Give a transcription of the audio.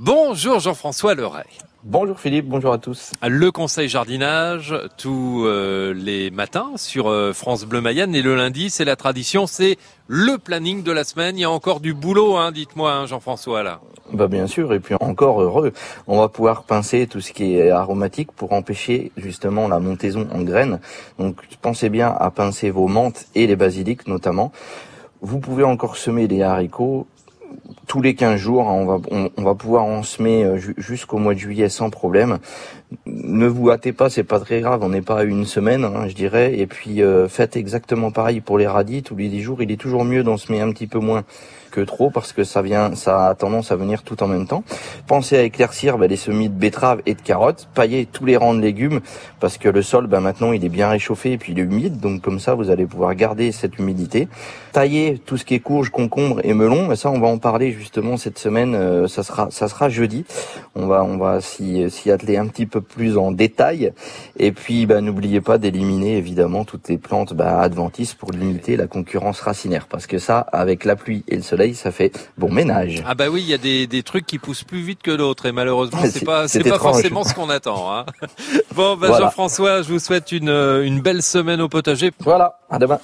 Bonjour Jean-François Leray. Bonjour Philippe, bonjour à tous. Le conseil jardinage tous euh, les matins sur euh, France Bleu Mayenne et le lundi, c'est la tradition, c'est le planning de la semaine. Il y a encore du boulot, hein, dites-moi hein, Jean-François là. Bah bien sûr, et puis encore heureux, on va pouvoir pincer tout ce qui est aromatique pour empêcher justement la montaison en graines. Donc pensez bien à pincer vos menthes et les basiliques notamment. Vous pouvez encore semer des haricots tous les 15 jours, hein, on va, on, va pouvoir en semer euh, jusqu'au mois de juillet sans problème. Ne vous hâtez pas, c'est pas très grave, on n'est pas à une semaine, hein, je dirais. Et puis euh, faites exactement pareil pour les radis, tous les 10 jours. Il est toujours mieux d'en semer un petit peu moins que trop parce que ça vient, ça a tendance à venir tout en même temps. Pensez à éclaircir bah, les semis de betteraves et de carottes, paillez tous les rangs de légumes parce que le sol, bah, maintenant, il est bien réchauffé et puis il est humide, donc comme ça, vous allez pouvoir garder cette humidité. Taillez tout ce qui est courge, concombre et melon, ça, on va en parler justement cette semaine. Euh, ça sera, ça sera jeudi. On va, on va s'y, s'y atteler un petit peu plus en détail. Et puis, bah, n'oubliez pas d'éliminer évidemment toutes les plantes bah, adventices pour limiter la concurrence racinaire, parce que ça, avec la pluie et le soleil ça fait bon ménage. Ah bah oui, il y a des, des trucs qui poussent plus vite que d'autres et malheureusement c'est pas c'est pas forcément ce qu'on attend. Hein. Bon, bah Jean-François, je vous souhaite une, une belle semaine au potager. Voilà, à demain.